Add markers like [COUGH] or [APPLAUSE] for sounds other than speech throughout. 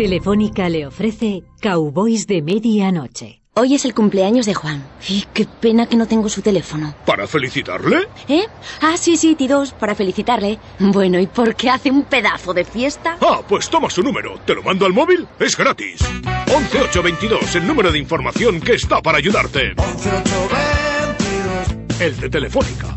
Telefónica le ofrece Cowboys de Medianoche. Hoy es el cumpleaños de Juan. Y qué pena que no tengo su teléfono. ¿Para felicitarle? ¿Eh? Ah, sí, sí, T2, para felicitarle. Bueno, ¿y por qué hace un pedazo de fiesta? Ah, pues toma su número. ¿Te lo mando al móvil? Es gratis. 11822, el número de información que está para ayudarte. 11822. El de Telefónica.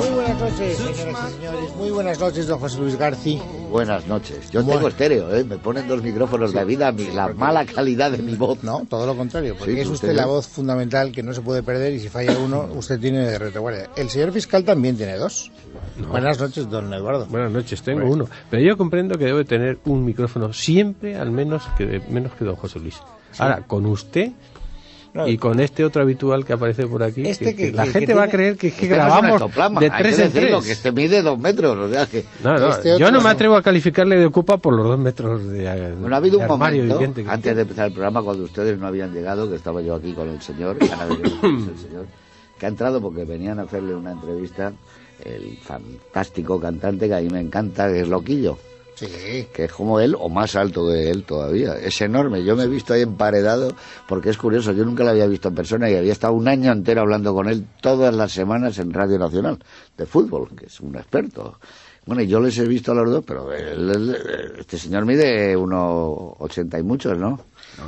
Muy buenas noches, señoras y señores. Muy buenas noches, don José Luis García. Buenas noches. Yo Bueno. tengo estéreo, ¿eh? Me ponen dos micrófonos de vida, mi- la mala calidad de mi voz. No, todo lo contrario, porque Sí, es usted usted la voz fundamental que no se puede perder y si falla uno, [LAUGHS] usted tiene de retaguardia. El señor fiscal también tiene dos. Buenas noches, don Eduardo. Buenas noches, tengo Bueno. uno. Pero yo comprendo que debe tener un micrófono siempre, al menos que menos que don José Luis. Ahora, con usted Y con este otro habitual que aparece por aquí, Este que- que que- la que- gente que va a creer que, que Este no es un grabamos de tres que en tres. que este mide dos metros, o sea que... No, no, Este yo no me atrevo a calificarle de ocupa por los dos metros de, Bueno, ha habido de un armario momento, viviente que antes de empezar el programa, cuando ustedes no habían llegado, que estaba yo aquí con el señor, [COUGHS] venido ustedes, el señor, que ha entrado porque venían a hacerle una entrevista el fantástico cantante que a mí me encanta, que es Loquillo, Sí, que es como él o más alto que él todavía. Es enorme. Yo me he visto ahí emparedado porque es curioso. Yo nunca lo había visto en persona y había estado un año entero hablando con él todas las semanas en Radio Nacional de fútbol, que es un experto. Bueno, yo les he visto a los dos, pero él- él- este señor mide unos ochenta y muchos, ¿no?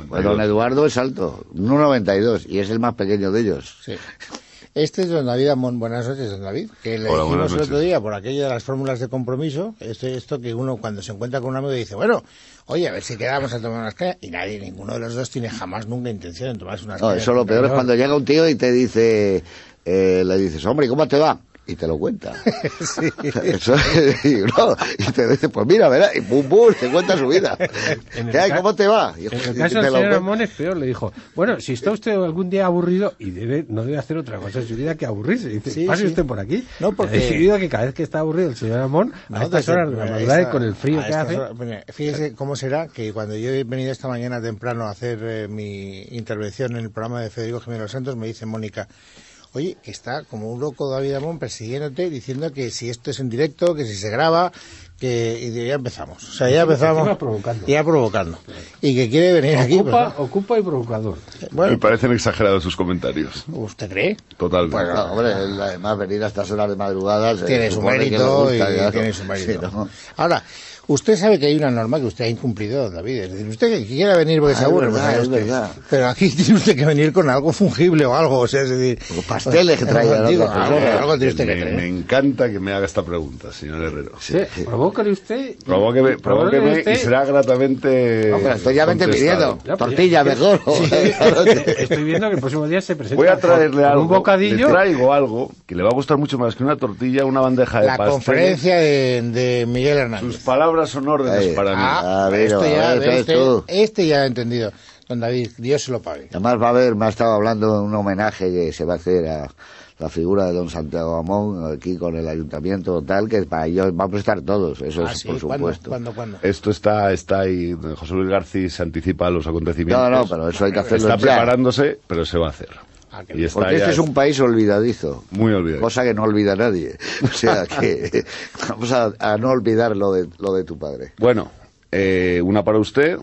Pues don Eduardo es alto, 1,92 y es el más pequeño de ellos. sí. [LAUGHS] Este es don David Amón. Buenas noches, don David. Que le Hola, dijimos el otro día por aquello de las fórmulas de compromiso. Esto, esto que uno cuando se encuentra con un amigo dice, bueno, oye, a ver si quedamos a tomar unas cañas. Y nadie, ninguno de los dos tiene jamás nunca intención de tomarse unas No, cañas. eso lo peor es cuando llega un tío y te dice, eh, le dices, hombre, ¿cómo te va? Y te lo cuenta. [LAUGHS] Eso, y, no, y te dice, pues mira, verás, y pum, pum, te cuenta su vida. [LAUGHS] ¿Qué hay? ¿Cómo te va? Y, En el caso del señor. Ramón es peor, le dijo, bueno, si está usted algún día aburrido y debe, no debe hacer otra cosa en su vida que aburrirse, dice, Sí, pase sí. usted por aquí. No, porque- Ha decidido que cada vez que está aburrido el señor Ramón, a estas horas de la madrugada con el frío que hace, horas- fíjese cómo será que cuando yo he venido esta mañana temprano a hacer eh, mi intervención en el programa de Federico Jiménez Santos, me dice Mónica, oye, que está como un loco David Amón persiguiéndote, diciendo que si esto es en directo, que si se graba, que y ya empezamos. O sea, ya empezamos. provocando. Ya provocando. Y que quiere venir aquí. ocupa, pues, ocupa y provocador. ¿no? Me parecen exagerados sus comentarios. ¿usted cree? Totalmente. Bueno, no, hombre, además venir a estas horas de madrugada tiene su mérito gusta, y tiene su mérito. Sí, ¿no? Ahora, usted sabe que hay una norma que usted ha incumplido, don David. Es decir, usted que quiera venir porque Ah, se es aburre, verdad, pues, es usted. verdad. Pero aquí [LAUGHS] tiene usted que venir con algo fungible o algo, o sea, es decir... O pasteles que [LAUGHS] Digo, otras algo, personas. algo tiene usted que me, traer. me encanta que me haga esta pregunta, señor Herrero. Sí, Provócale usted. Provóqueme, provóqueme usted- y será gratamente. No, pero estoy ya vente pidiendo. Tortilla mejor. [LAUGHS] Estoy viendo que el próximo día se presenta Voy a traerle algo. un bocadillo. Le traigo algo que le va a gustar mucho más que una tortilla, una bandeja de La pasteles. conferencia de, de Miguel Hernández. Sus palabras son órdenes Ahí. para mí. Ah, A ver, esto a ya, ver, este, tú. este ya he entendido. Don David, Dios se lo pague. Además va a haber, me ha estado hablando de un homenaje que se va a hacer a la figura de don Santiago Amón aquí con el ayuntamiento tal, que para ello vamos a estar todos, eso Ah, es sí, por ¿cuándo? supuesto. ¿Cuándo, cuándo? Esto está, está ahí. José Luis García se anticipa a los acontecimientos. No, no, pero eso hay que hacerlo Está ya. preparándose, pero se va a hacer. Ah, y está Porque este es un país olvidadizo. muy olvidado. Cosa que no olvida nadie. [LAUGHS] O sea que [LAUGHS] vamos a, a no olvidar lo de, lo de tu padre. Bueno, eh, una para usted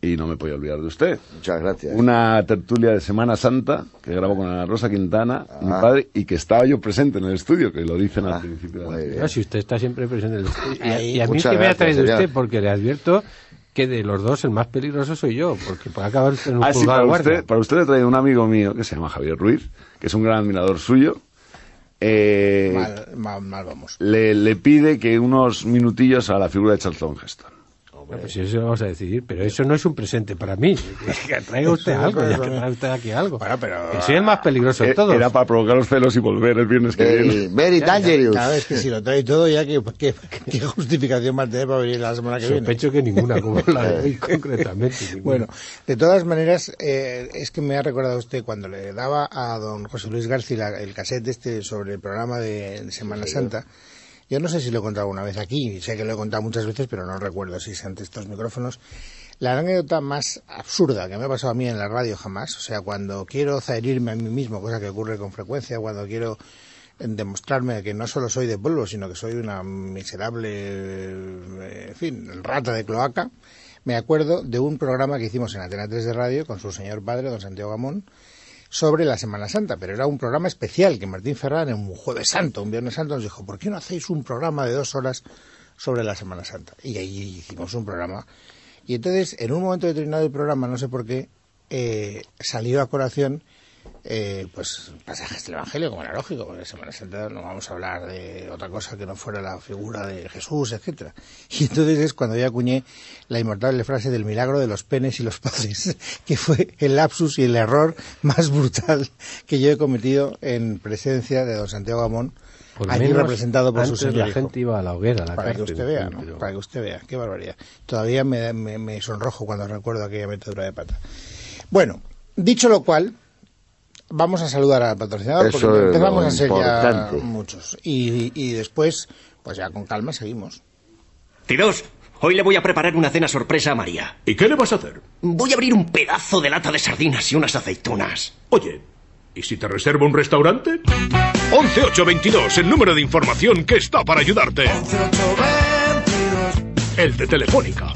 y no me puedo olvidar de usted. Muchas gracias. Una tertulia de Semana Santa que grabó con Ana Rosa Quintana, mi Ah. padre, y que estaba yo presente en el estudio, que lo dicen Ah, al principio de la. No, si usted está siempre presente en el estudio. Y, a- y a mí muchas que me ha gracias, traído señor. usted, porque le advierto que de los dos el más peligroso soy yo, porque puede acabar en un Ah, sí, para de guardia. usted, para usted le he traído un amigo mío que se llama Javier Ruiz, que es un gran admirador suyo. Eh, Mal, mal, mal vamos. le, le pide que unos minutillos a la figura de Charlton Heston. Bueno, pues eso vamos a decidir, pero eso no es un presente para mí. [LAUGHS] Que traiga usted Eso algo, ya que traiga usted aquí algo. Bueno, pero- Que soy el más peligroso de Eh, todos. Era para provocar los celos y volver el viernes que viene. very dangerous. Claro, es que si lo trae todo ya, ¿qué, qué, qué justificación a tener para venir la semana que viene? Sospecho que ninguna, como la [LAUGHS] de hoy concretamente. ninguna. Bueno, de todas maneras, eh, es que me ha recordado usted cuando le daba a don José Luis García el cassette este sobre el programa de, de Semana Santa. Yo no sé si lo he contado alguna vez aquí, sé que lo he contado muchas veces, pero no recuerdo si es ante estos micrófonos. La anécdota más absurda que me ha pasado a mí en la radio jamás, o sea, cuando quiero zaherirme a mí mismo, cosa que ocurre con frecuencia, cuando quiero demostrarme que no solo soy de pueblo, sino que soy una miserable, eh, en fin, rata de cloaca, me acuerdo de un programa que hicimos en Antena 3 de Radio con su señor padre, don Santiago Gamón, sobre la Semana Santa, pero era un programa especial que Martín Ferrán en un jueves santo, un viernes santo, nos dijo, ¿por qué no hacéis un programa de dos horas sobre la Semana Santa? Y ahí hicimos un programa. Y entonces, en un momento determinado del programa, no sé por qué, eh, salió a colación eh, pues pasajes del Evangelio, como era lógico, porque en Semana Santa no vamos a hablar de otra cosa que no fuera la figura de Jesús, etcétera. [LAUGHS] Y entonces es cuando yo acuñé la inmortal frase del milagro de los penes y los padres, [LAUGHS] que fue el lapsus y el error más brutal que yo he cometido en presencia de don Santiago Gamón, menos representado por su señor la gente iba a la hoguera, a la Para que usted vea, ¿no? pero- Para que usted vea, qué barbaridad. Todavía me, me, me sonrojo cuando recuerdo aquella metedura de pata. Bueno, dicho lo cual, vamos a saludar al patrocinador Eso porque empezamos a ser importante. ya muchos. Y, y después, pues ya con calma seguimos. Tiros, hoy le voy a preparar una cena sorpresa a María. ¿Y qué le vas a hacer? Voy a abrir un pedazo de lata de sardinas y unas aceitunas. Oye, ¿y si te reservo un restaurante? 11822, el número de información que está para ayudarte. El de Telefónica.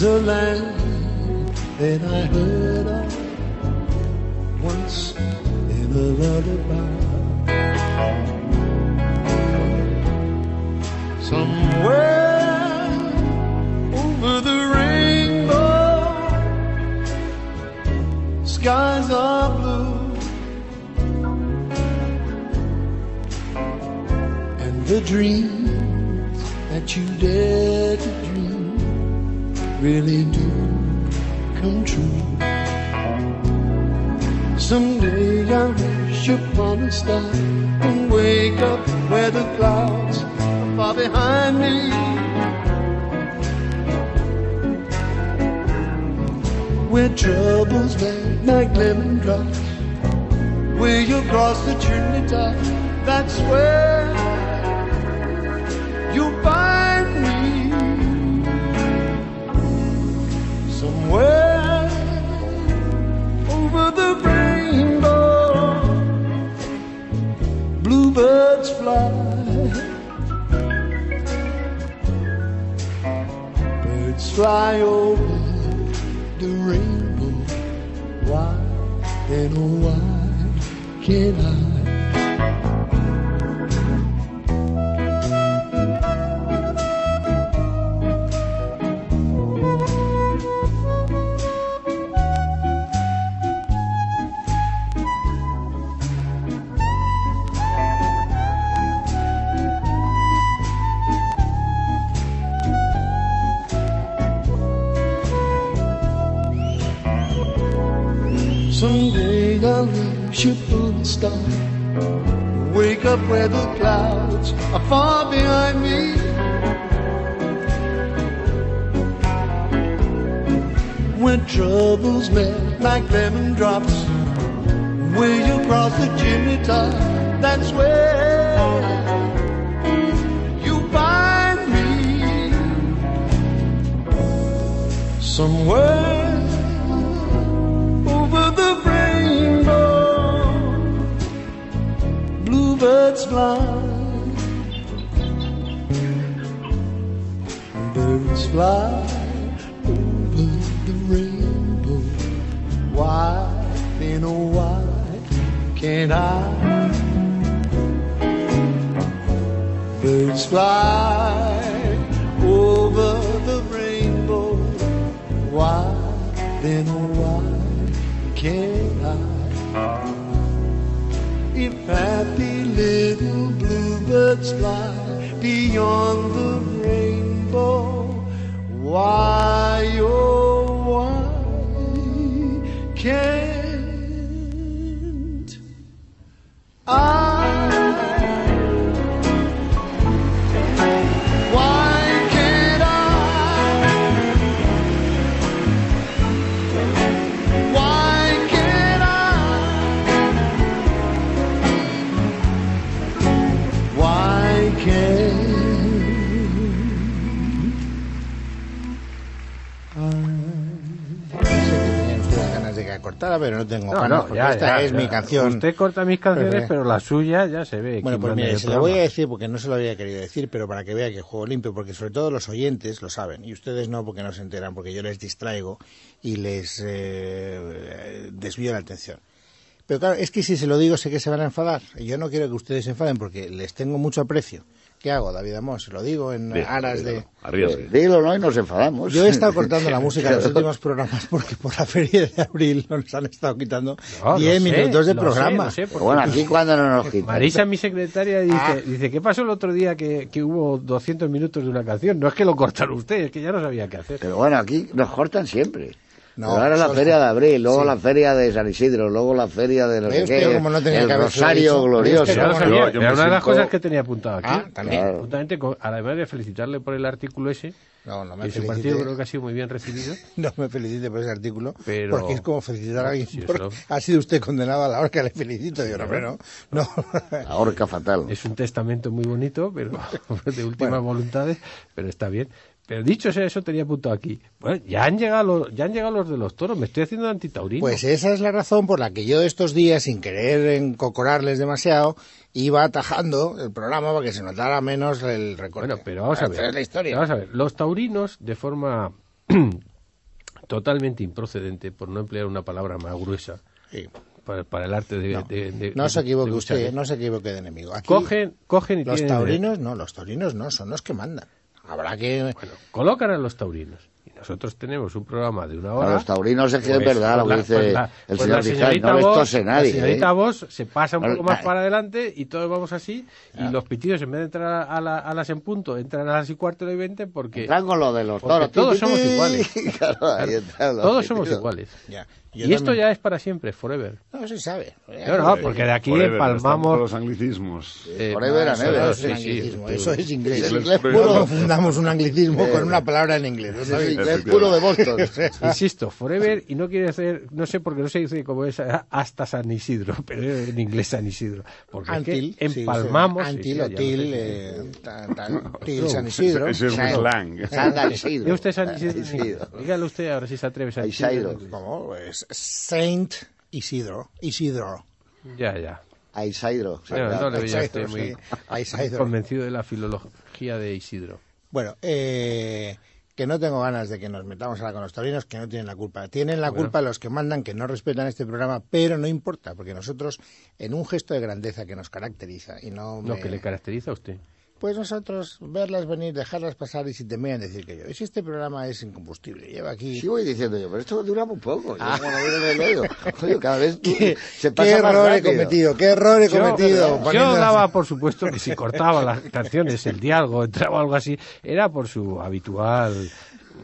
There's a land that I heard of once in a lullaby. Somewhere over the rainbow, skies are blue, and the dreams that you dream really do come true. Someday I wish upon a star and wake up where the clouds are far behind me. Where troubles lay like lemon drops, where you cross the top, that's where Over the rainbow. Bluebirds fly. Birds fly over the rainbow. Why, and oh, why can't I? Like lemon drops, Will you cross the chimney top, then why can't I? If happy little bluebirds fly beyond the rainbow, why, oh, why can't I? Cortara, pero no tengo No, ganas, no, porque ya, esta ya, es ya. mi canción. Usted corta mis canciones, Pero, pero la suya ya se ve. Bueno, pues mire, se lo voy a decir porque no se lo había querido decir, pero para que vea que juego limpio, porque sobre todo los oyentes lo saben, y ustedes no porque no se enteran, porque yo les distraigo y les eh, desvío la atención. Pero claro, es que si se lo digo sé que se van a enfadar. Y yo no quiero que ustedes se enfaden porque les tengo mucho aprecio. ¿Qué hago, David Amor? Se lo digo en Bien, aras de... Arriesgue. Dilo, ¿no? Y nos enfadamos. Yo he estado cortando la música en los [LAUGHS] últimos programas porque por la feria de abril nos han estado quitando No, lo 10 sé, minutos de sé, programa. sé, Bueno, aquí cuando no nos quitan. Marisa, mi secretaria, dice, Ah. dice, ¿qué pasó el otro día que, que hubo 200 minutos de una canción? No es que lo cortaron ustedes, es que ya no sabía qué hacer. Pero bueno, aquí nos cortan siempre. No, Pero ahora la feria de abril, luego Sí. la feria de San Isidro, luego la feria de no ¿Ve sé usted qué, cómo no tenía el que Rosario Glorioso. yo- yo era una de las cosas que tenía apuntado aquí. Ah, también. Claro. Justamente, además de felicitarle por el artículo ese, No, no me que en su felicite. partido creo que ha sido muy bien recibido. [LAUGHS] No me felicite por ese artículo, Pero- porque es como felicitar a alguien. Sí, ha sido usted condenado a la horca, le felicito. Digo, no, hombre, no. no. [LAUGHS] La horca fatal. Es un testamento muy bonito, pero [LAUGHS] de últimas voluntades, pero está bien. Pero dicho sea eso, tenía apuntado aquí. Bueno, ya han llegado los, ya han llegado los de los toros. Me estoy haciendo antitaurino. Pues esa es la razón por la que yo estos días, sin querer encocorarles demasiado, iba atajando el programa para que se notara menos el recorte. Bueno, pero vamos a ver. es la historia. Vamos a ver. Los taurinos, de forma [CLEARS THROAT] totalmente improcedente, por no emplear una palabra más gruesa, Sí. para, para el arte de. No, de- de- no se equivoque de usted, no se equivoque de enemigo. Aquí, Cogen, cogen y los tienen- taurinos, no, los taurinos no, son los que mandan. Habrá que... Bueno, colocan a los taurinos. Y nosotros tenemos un programa de una A hora. los taurinos es que es Pues, verdad lo que dice pues la- el pues señor señorita no les tose nadie. La señorita ¿eh? Vos se pasa un No, poco más para adelante y todos vamos así. Y los pitidos, en vez de entrar a, la- a las en punto, entran a las y cuarto de 20 porque. Entran con lo de los toros. todos somos iguales. [LAUGHS] Claro, ahí entran los Todos somos pitidos. iguales. Ya. Yo Y esto también- ya es para siempre, forever. No, se sabe. No, no, porque de aquí Forever, empalmamos. los anglicismos. eh, Forever and Eso ever. no es sí, un sí, anglicismo, sí. eso es inglés. Es inglés puro. confundamos un anglicismo con una palabra en inglés. ¿no Es inglés puro de Boston. [LAUGHS] Insisto, forever y no quiere decir, no sé por qué no se dice como es hasta San Isidro, [LAUGHS] pero en inglés San Isidro. Porque es Until, que sí, empalmamos. sí, sí, Until sí, o ya lo till, sé. eh, till San Isidro. Ese es muy San- slang. San Isidro. Diga usted San Isidro. Dígale usted ahora si se atreve San Isidro. ¿Cómo? Saint Isidro, Isidro. Ya, ya. A Isidro. Bueno, no le ya estoy muy sí, a Isidro. convencido de la filología de Isidro. Bueno, eh, que no tengo ganas de que nos metamos ahora con los taurinos, que no tienen la culpa. Tienen la Bueno. culpa los que mandan, que no respetan este programa, pero no importa, porque nosotros, en un gesto de grandeza que nos caracteriza, y no Lo me- que le caracteriza a usted. Pues nosotros verlas venir, dejarlas pasar y si te vean decir que yo. Y si este programa es incombustible, lleva aquí... Sí voy diciendo yo, pero esto dura muy poco. Yo como no veo el dedo. Coño, cada vez ¿Qué, se qué pasa más error he cometido? ¿Qué error he Yo- cometido? Yo, daba por supuesto que si cortaba las canciones, el diálogo, entraba algo así, era por su habitual.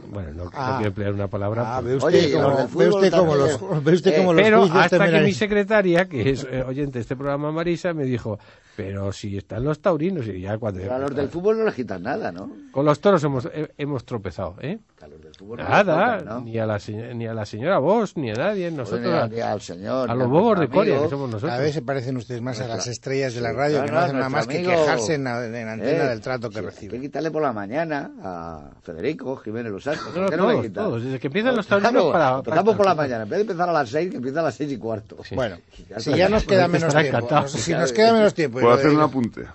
Bueno, no, no Ah. quiero emplear una palabra. Ah, pues- ve usted Oye, como, los ve usted como los, también. ve usted Eh, los pero juicios hasta que mi secretaria, que es eh, oyente de este programa, Marisa, me dijo, pero si están los taurinos, y ya cuando... Pero a los del fútbol no les quitan nada, ¿no? Con los toros hemos, he- hemos tropezado, ¿eh? A los del fútbol no les Nada, tocan, ¿no? ni, a la, ni a la señora Vos, ni a nadie, nosotros... Ni a- a- ni al señor. a los bobos de amigo. Coria, que somos nosotros. Cada vez se parecen ustedes más a Nuestra- las estrellas de la radio, que no claro, hacen nada más nuestro que amigo. quejarse en, la- en antena Eh, del trato que sí, Hay que reciben. quitarle por la mañana a Federico Jiménez Los Santos. No, ¿Por qué no todos, desde que empiezan los Claro, taurinos para- Empezamos para- por la mañana. En vez de empezar a las seis, que empieza a las seis y cuarto. Sí. Bueno, si ya nos queda menos estará tiempo, si nos queda menos tiempo... Puedo hacer un apunte.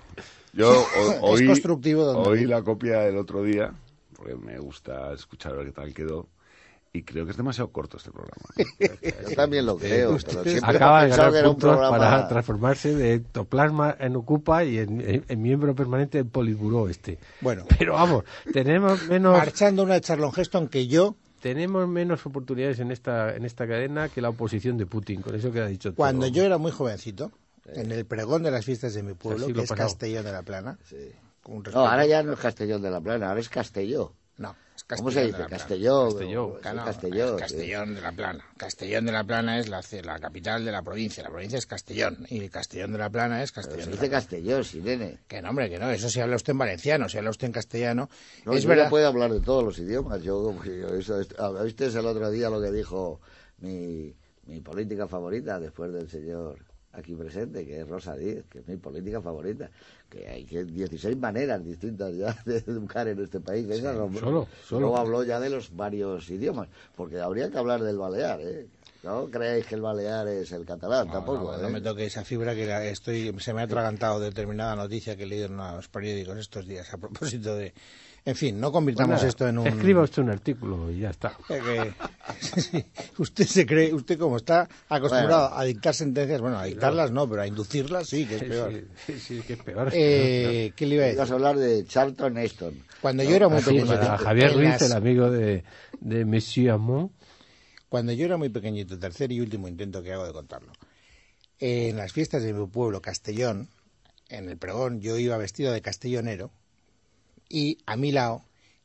Yo [LAUGHS] o- Es oí, la copia el otro día, porque me gusta escuchar a ver qué tal quedó, y creo que es demasiado corto este programa. [LAUGHS] Yo también lo creo. pero siempre Acaba de ganar que era un puntos programa... para transformarse de ectoplasma en Ocupa y en, en- en miembro permanente del Politburó este. Bueno, Pero vamos, tenemos menos marchando una de Charlon Heston que yo, tenemos menos oportunidades en esta en esta cadena que la oposición de Putin. Con eso queda dicho todo. cuando yo era muy jovencito, en el pregón de las fiestas de mi pueblo, siglo que es pasado. Castellón de la Plana, Sí. No, ahora ya no es Castellón de la Plana, ahora es Castelló. No, es ¿Cómo Castellón se de dice? Castelló. Castelló. Castellón de la Plana. Castellón de la Plana es la, la capital de la provincia. La provincia es Castellón. Y Castellón de la Plana es Pero Castellón. se de la dice. Castelló, sí, nene. Que no, hombre, que no. Eso si habla usted en valenciano, si habla usted en castellano. No, es yo verdad. ya puedo hablar de todos los idiomas. Yo, yo eso, esto- ah, ¿Viste el otro día lo que dijo mi, mi política favorita después del señor aquí presente, que es Rosa Díez, que es mi política favorita? Que hay que 16 maneras distintas ya de educar en este país. Venga, hombre. solo, solo. Luego habló ya de los varios idiomas, porque habría que hablar del balear, ¿eh? No creéis que el balear es el catalán, No, tampoco. no, ¿eh? no me toque esa fibra que la- estoy, se me ha atragantado determinada noticia que he leído en los periódicos estos días a propósito de... En fin, no convirtamos Bueno, esto en un... Escriba usted un artículo y ya está. Eh, [LAUGHS] usted se cree, usted como está acostumbrado a dictar sentencias, bueno, a dictarlas no, pero a inducirlas sí, que es peor. Sí, sí, sí, que es peor. Eh, ¿Qué le iba a Ibas decir? a hablar de Charlton Heston. Cuando yo era muy Así, pequeñito, para Javier Ruiz, las- el amigo de, de Monsieur Amont, cuando yo era muy pequeñito, tercer y último intento que hago de contarlo, en las fiestas de mi pueblo, Castellón, en el pregón, yo iba vestido de castellonero y a mi lado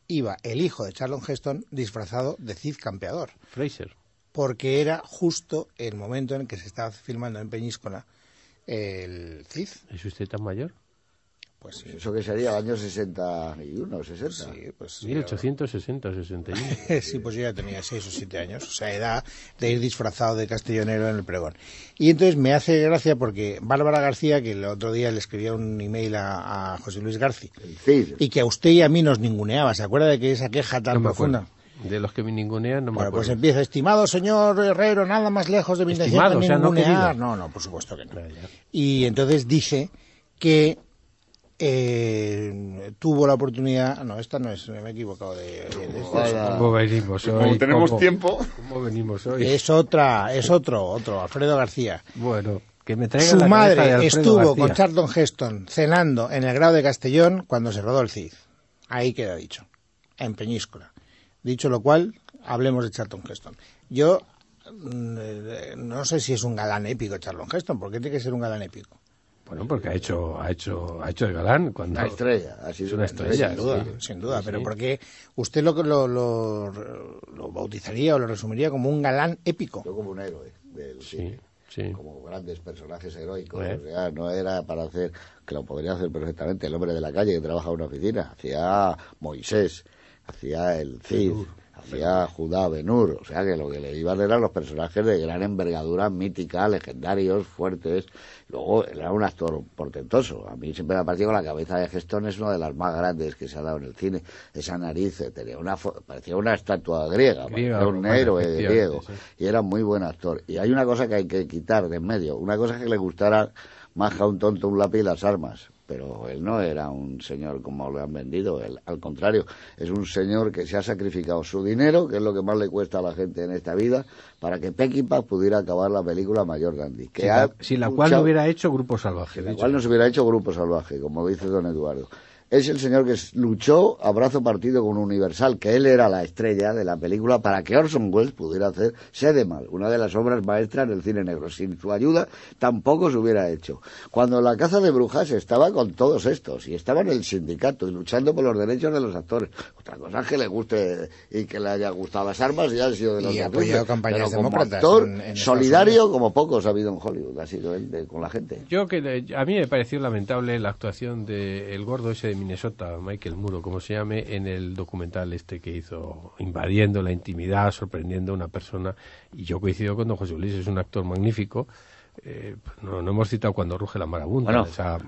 iba el hijo de Charlon Heston disfrazado de Cid Campeador. Fraser. porque era justo el momento en que se estaba filmando en Peñíscola el CID. ¿Es usted tan mayor? Pues sí, Eso que sería el año 61, 60. sí, pues sí, 1860, 61. Sí, pues yo ya tenía seis o siete años, o sea, edad de ir disfrazado de castellonero en el pregón. Y entonces me hace gracia porque Bárbara García, que el otro día le escribía un email a, a José Luis García, y que a usted y a mí nos ninguneaba, ¿se acuerda de que esa queja tan No profunda? acuerdo. De los que me ningunean, no me Bueno, pues empieza, estimado señor Herrero, nada más lejos de mi intención de o sea, no ningunear. querido. No, no, por supuesto que no. Y entonces dice que eh, tuvo la oportunidad. No, esta no es, me he equivocado de. de- de- Hola. ¿Cómo venimos hoy? Como tenemos ¿Cómo- tiempo, ¿Cómo venimos hoy? es otra, es otro, otro, Alfredo García. Bueno, que me traigan Su la cabeza de madre estuvo García. con Charlton Heston cenando en el grado de Castellón cuando se rodó el CID. Ahí queda dicho, en Peñíscola. Dicho lo cual, hablemos de Charlton Heston. Yo mm, eh, no sé si es un galán épico Charlton Heston, porque tiene que ser un galán épico. Bueno, porque ha hecho, ha hecho, ha hecho de galán cuando Una estrella. Ha sido una estrella, Sin duda, sí. sin duda, Sí, pero sí. porque usted lo, lo, lo, lo bautizaría o lo resumiría como un galán épico. Yo como un héroe del Sí, cine. sí. Como grandes personajes heroicos. Eh. O sea, no era para hacer, que lo podría hacer perfectamente el hombre de la calle que trabaja en una oficina. Hacía Moisés, hacía el Cid, hacía Judá Benur, o sea que lo que le iban eran los personajes de gran envergadura, mítica, legendarios, fuertes. Luego era un actor portentoso. A mí siempre me ha parecido que la cabeza de Gestón es una de las más grandes que se ha dado en el cine. Esa nariz eh, tenía una, parecía una estatua griega, Griega, parecía un romana, héroe griego. sí. Y era muy buen actor. Y hay una cosa que hay que quitar de en medio. Una cosa es que le gustara más a un tonto un lápiz y las armas. Pero él no era un señor como lo han vendido. Él, al contrario, es un señor que se ha sacrificado su dinero, que es lo que más le cuesta a la gente en esta vida, para que Peckinpah pudiera acabar la película Mayor Dandy. Que Sin la, sin la cual no hubiera hecho Grupo Salvaje. la cual no se hubiera hecho Grupo Salvaje, como dice don Eduardo. Es el señor que luchó a brazo partido con Universal, que él era la estrella de la película para que Orson Welles pudiera hacer Sedemal, una de las obras maestras del cine negro. Sin su ayuda tampoco se hubiera hecho. Cuando la caza de brujas estaba con todos estos y estaba en el sindicato y luchando por los derechos de los actores. Otra cosa es que le guste y que le haya gustado las armas y ha sido de los Y apoyado campañas pero como actor en- en Estados solidario como pocos ha habido en Hollywood, ha sido él de- con la gente. Yo que le- a mí me pareció lamentable la actuación de el gordo ese de Minnesota, Michael Muro, como se llame, en el documental este que hizo, invadiendo la intimidad, sorprendiendo a una persona. Y yo coincido con don José Luis, es un actor magnífico. Eh, pues no, no hemos citado cuando ruge la marabunta, Bueno. esa-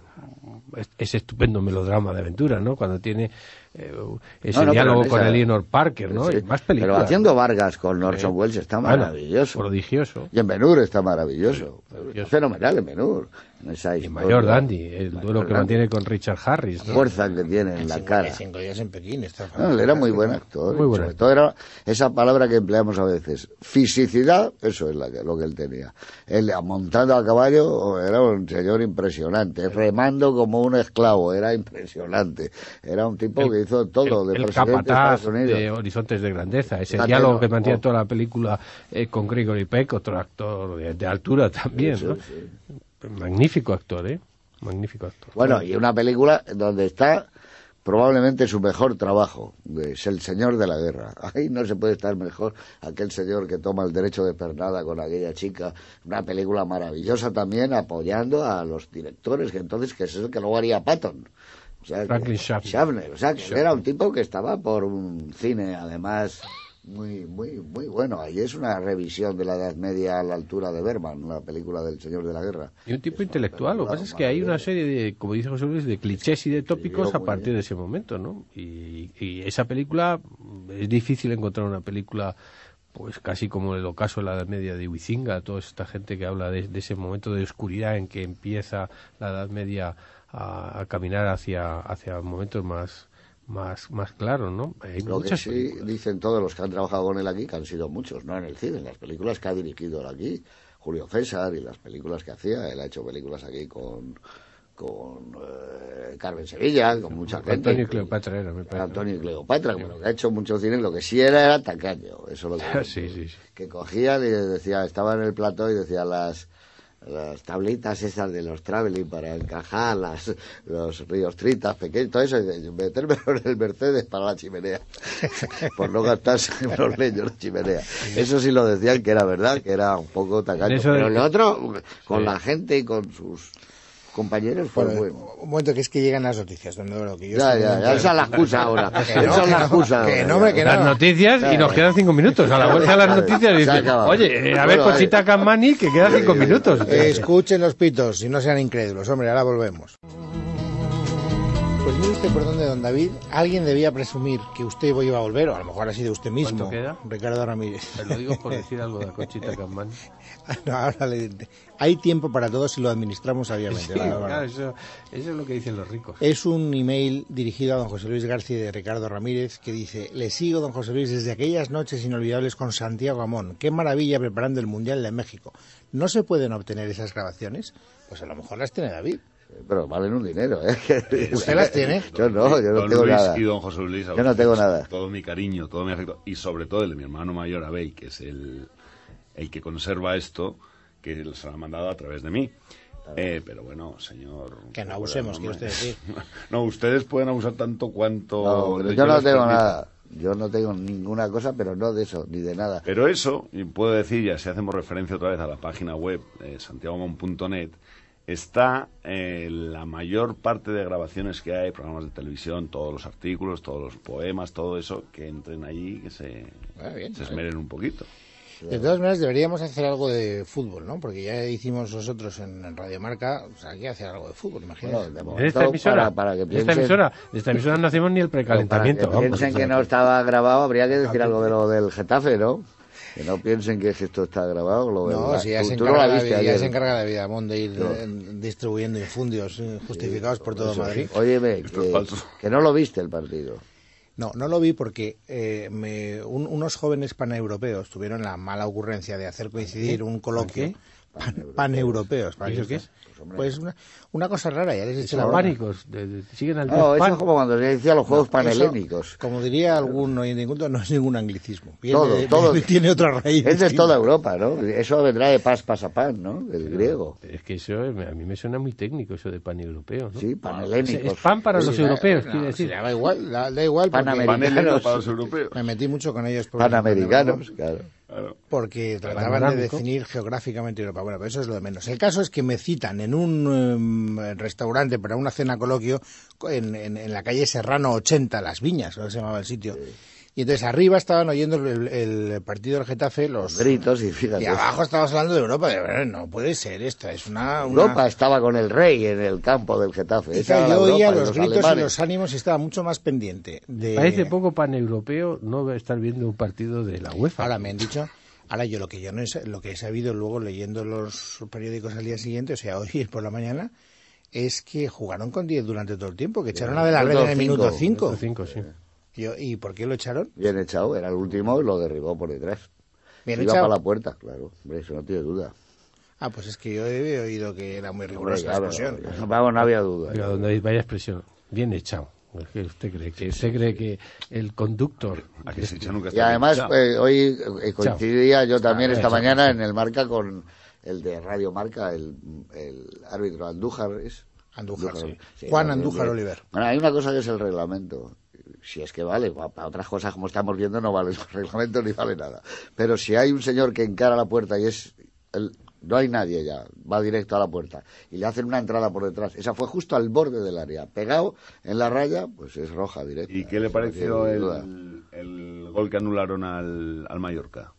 es- ese estupendo melodrama de aventura, ¿no? Cuando tiene ese No, no, pero diálogo en con esa- Eleanor Parker, ¿no? Sí, más películas. Pero haciendo Vargas con Orson Eh, Welles está bueno, maravilloso. prodigioso. Y en Benur está maravilloso. maravilloso. Fenomenal en Benur. En esa Y. Mayor Dandy, el duelo que Dandy. mantiene con Richard Harris, La ¿no? fuerza que tiene en la Cinco- cara. Cinco días en Pekín. Está No, él era muy buen actor. Muy y buen sobre todo era esa palabra que empleamos a veces. Fisicidad, eso es la que- lo que él tenía. Él montando a caballo era un señor impresionante. Remando como un esclavo, era impresionante. Era un tipo El- que hizo todo de el, el presidente de capataz Estados Unidos. de Horizontes de Grandeza, ese diálogo que mantiene toda la película eh, con Gregory Peck, otro actor de, de altura también, Sí, ¿no? sí. Magnífico actor, ¿eh? Magnífico actor. Bueno, y una película donde está probablemente su mejor trabajo, es El Señor de la Guerra. [LAUGHS] Ahí no se puede estar mejor aquel señor que toma el derecho de pernada con aquella chica. Una película maravillosa también, apoyando a los directores, que entonces, que es el que luego haría Patton. Franklin Schaffner. Schaffner, o sea, que era un tipo que estaba por un cine, además, muy, muy, muy bueno. Ahí es una revisión de la Edad Media a la altura de Berman, la película del Señor de la Guerra. Y un tipo intelectual, lo que pasa es que hay una serie de, como dice José Luis, de clichés y de tópicos a partir bien. de ese momento, ¿no? Y, y esa película, es difícil encontrar una película pues casi como el ocaso de la Edad Media de Huizinga, toda esta gente que habla de, de ese momento de oscuridad en que empieza la Edad Media a, a caminar hacia, hacia momentos más, más, más claros, ¿no? Hay Lo que sí películas. dicen todos los que han trabajado con él aquí, que han sido muchos, no en el cine, en las películas que ha dirigido él aquí, Julio César y las películas que hacía, él ha hecho películas aquí con con eh, Carmen Sevilla, con mucha gente. Antonio y Cleopatra era, me parece. Antonio y Cleopatra, pero que ha hecho mucho cine, lo que sí era era tacaño, eso es lo que [LAUGHS] Sí, sí, sí. que cogían y decía, estaba en el plató y decía las las tablitas esas de los traveling para encajar las, los ríos tritas pequeños, todo eso, y metérmelo [LAUGHS] en el Mercedes para la chimenea, [LAUGHS] por no gastarse los leños la chimenea. Eso sí lo decían que era verdad, que era un poco tacaño. Pero lo otro, con la gente y con sus compañeros fue Bueno, bueno. un momento que es que llegan las noticias, don Eduardo, que yo Ya, ya, ya, esa es la excusa ahora. [LAUGHS] Esa no, es la excusa que no, Las no. noticias y nos quedan cinco minutos. A la vuelta de las [LAUGHS] noticias Se ha dice, acabado. oye, eh, a ver, Bueno, Conchita Camani, que quedan cinco minutos. Escuchen los pitos y no sean incrédulos. Hombre, ahora volvemos. Pues mire usted por dónde, don David. Alguien debía presumir que usted iba a volver, o a lo mejor ha sido usted mismo. ¿Cuánto queda? Ricardo Ramírez. Te lo digo por decir algo de Conchita [LAUGHS] Camani. No, ahora le- hay tiempo para todo si lo administramos sabiamente. Sí, claro, eso, eso es lo que dicen los ricos. Es un email dirigido a don José Luis García de Ricardo Ramírez que dice, le sigo don José Luis desde aquellas noches inolvidables con Santiago Amón. Qué maravilla preparando el Mundial de México. ¿No se pueden obtener esas grabaciones? Pues a lo mejor las tiene David. Pero valen un dinero, ¿eh? [LAUGHS] ¿Usted las tiene? [LAUGHS] Yo no, yo no don tengo Luis nada. y don José Luis. a Yo no tengo ustedes, nada. Todo mi cariño, todo mi afecto. Y sobre todo el de mi hermano mayor, Abel, que es el, el que conserva esto, que se lo ha mandado a través de mí. Eh, pero bueno, señor. Que no abusemos, quiere usted decir. [LAUGHS] No, no pueden abusar tanto cuanto. No, pero les yo no tengo permita. nada. Yo no tengo ninguna cosa, pero no de eso, ni de nada. Pero eso, y puedo decir, ya si hacemos referencia otra vez a la página web eh, santiagomon.net, está eh, la mayor parte de grabaciones que hay, programas de televisión, todos los artículos, todos los poemas, todo eso, que entren allí, que se, Ah, bien, se bien. esmeren un poquito. De todas maneras, deberíamos hacer algo de fútbol, ¿no? Porque ya hicimos nosotros en, en Radio Marca, o sea, hay que hacer algo de fútbol, imagínate. Bueno, de En esta emisora, para, para que en esta piensen- emisora, en esta emisora no hacemos ni el Para precalentamiento. vamos. piensen que no estaba grabado, habría que decir algo de lo del Getafe, ¿no? Que no piensen que esto está grabado. Lo de No, la- si ya tú- se, tú encarga la, ya ayer. se encarga la vida Mon de ir eh, distribuyendo infundios eh, justificados por todo Eso Madrid. Óyeme, que, que no lo viste el partido. No, no lo vi porque eh, me- un- unos jóvenes paneuropeos tuvieron la mala ocurrencia de hacer coincidir un coloquio. Paneuropeos. ¿para ¿Y qué eso qué está? Pues una, una cosa rara, ya les he dicho la pánicos, de- de- siguen al No, eso Pan. es como cuando se decía los juegos Eso, panhelénicos. como diría algún oyente inculto, no es ningún anglicismo. Viene Todo, de- todo. [LAUGHS] tiene otra raíz. Es de toda Europa, ¿no? Eso vendrá de pas pasapán, ¿no? Del griego. Es que eso a mí me suena muy técnico, eso de pan europeo. ¿no? Sí, Es, panhelénicos. es pan para Sí, los europeos, no, quiere decir. da igual, da, da igual. Panhelénico para los europeos. me metí mucho con ellos por- Panamericanos, claro. Claro. porque trataban de definir geográficamente Europa. Bueno, pero eso es lo de menos. El caso es que me citan en un em, restaurante para una cena coloquio en, en- en la calle Serrano 80, Las Viñas, que se llamaba el sitio. Y entonces arriba estaban oyendo el, el partido del Getafe, los Gritos y fíjate. y abajo estábamos hablando de Europa. De verdad, no puede ser esta, es una... una- Europa estaba con el rey en el campo del Getafe. Y claro, yo oía y los gritos y alemanes. los ánimos y estaba mucho más pendiente de... Parece poco pan europeo no estar viendo un partido de la UEFA. Ahora me han dicho, ahora yo lo que yo no he, lo que he sabido luego leyendo los periódicos al día siguiente, o sea, hoy [LAUGHS] por la mañana, es que jugaron con 10 durante todo el tiempo, que echaron a de la red en el Minuto minuto cinco. 5. Cinco, ¿Y por qué lo echaron? Bien echado, era el último y lo derribó por detrás. Bien Iba echado. para la puerta, claro. Hombre, eso no tiene duda. Ah, pues es que yo he oído que era muy Hombre, rigurosa la claro, explosión. vamos, no había duda. Oiga, donde hay- vaya expresión, bien echado. Usted cree que usted cree que el conductor A que se echa nunca Y además, pues, hoy eh, coincidía yo también esta mañana Chao. en el Marca con el de Radio Marca, el, el árbitro Andújar. ¿es? Andújar, sí. Juan no, Andújar. Oliver. Bueno, hay una cosa que es el reglamento. Si es que vale, pa- para otras cosas como estamos viendo no vale el reglamento ni vale nada. Pero si hay un señor que encara la puerta y es... el- no hay nadie ya, va directo a la puerta y le hacen una entrada por detrás. Esa fue justo al borde del área, pegado en la raya, pues es roja directa. ¿Y qué le pareció el, el gol que anularon al, al Mallorca?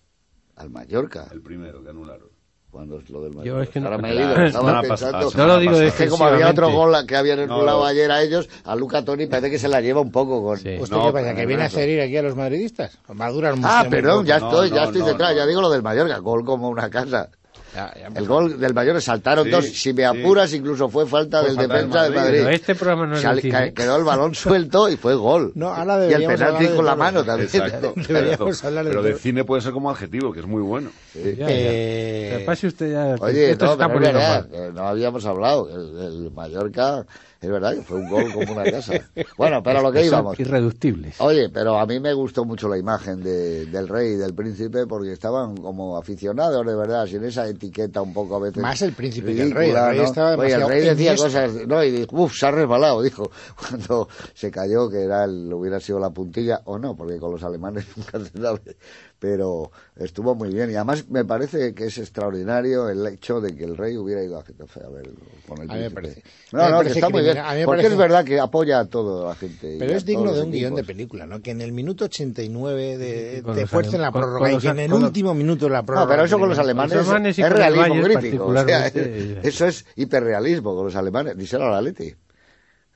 Al Mallorca. El primero que anularon. Cuando es lo del Yo es que no- Ahora me he ido, estaba pensando. No lo digo Es que como había otro gol que habían No, anulado no. ayer a ellos, a Luca Toni parece que se la lleva un poco con... Sí. ¿Usted No, qué pasa? pero ¿Que no, viene a eso. hacer ir aquí a los madridistas? Durar mucho Ah, perdón, ya No, estoy, no, ya estoy no, detrás, no. ya digo lo del Mallorca, gol como una casa. Ya, ya, El gol del Mallorca saltaron Sí, dos, si me sí. apuras incluso fue falta Fue del falta defensa del Madrid. Madrid. Pero este programa no es Sal- cine. ca- quedó el balón [LAUGHS] suelto y fue gol. No, ahora y el penalti con la mano también. Exacto. [LAUGHS] Deberíamos hablar de Pero de cine puede ser como adjetivo, que es muy bueno. Ya, ya. Eh, pase usted ya. Oye, esto no, se está que no habíamos hablado. El, el Mallorca, es verdad que fue un gol como una casa. Bueno, pero a lo que íbamos. irreductibles. Oye, pero a mí me gustó mucho la imagen de- del rey y del príncipe porque estaban como aficionados, de verdad, sin esa etiqueta un poco a veces. Más el príncipe que el ridícula, rey, el rey ¿no? estaba Oye, el rey decía cosas, no, y dijo, uff, se ha resbalado, [LAUGHS] dijo, cuando se cayó que era el, hubiera sido la puntilla, o no, porque con los alemanes [LAUGHS] nunca se sabe, pero estuvo muy bien y además me parece que es extraordinario el hecho de que el rey hubiera ido a Getafe a ver con el A mí me parece- No, a mí me no, que parece está muy bien, criminal, a mí me porque parece- es verdad que apoya a toda la gente. Pero es digno de un guion de película, ¿no? Que en el minuto 89 de, te fuercen la con- prórroga con y que en el con último minuto de la prórroga... No, pero eso con los alemanes, Los alemanes y es realismo Bayern grífico. o sea, particularmente. [LAUGHS] eso es hiperrealismo con los alemanes. Díselo a la Leti.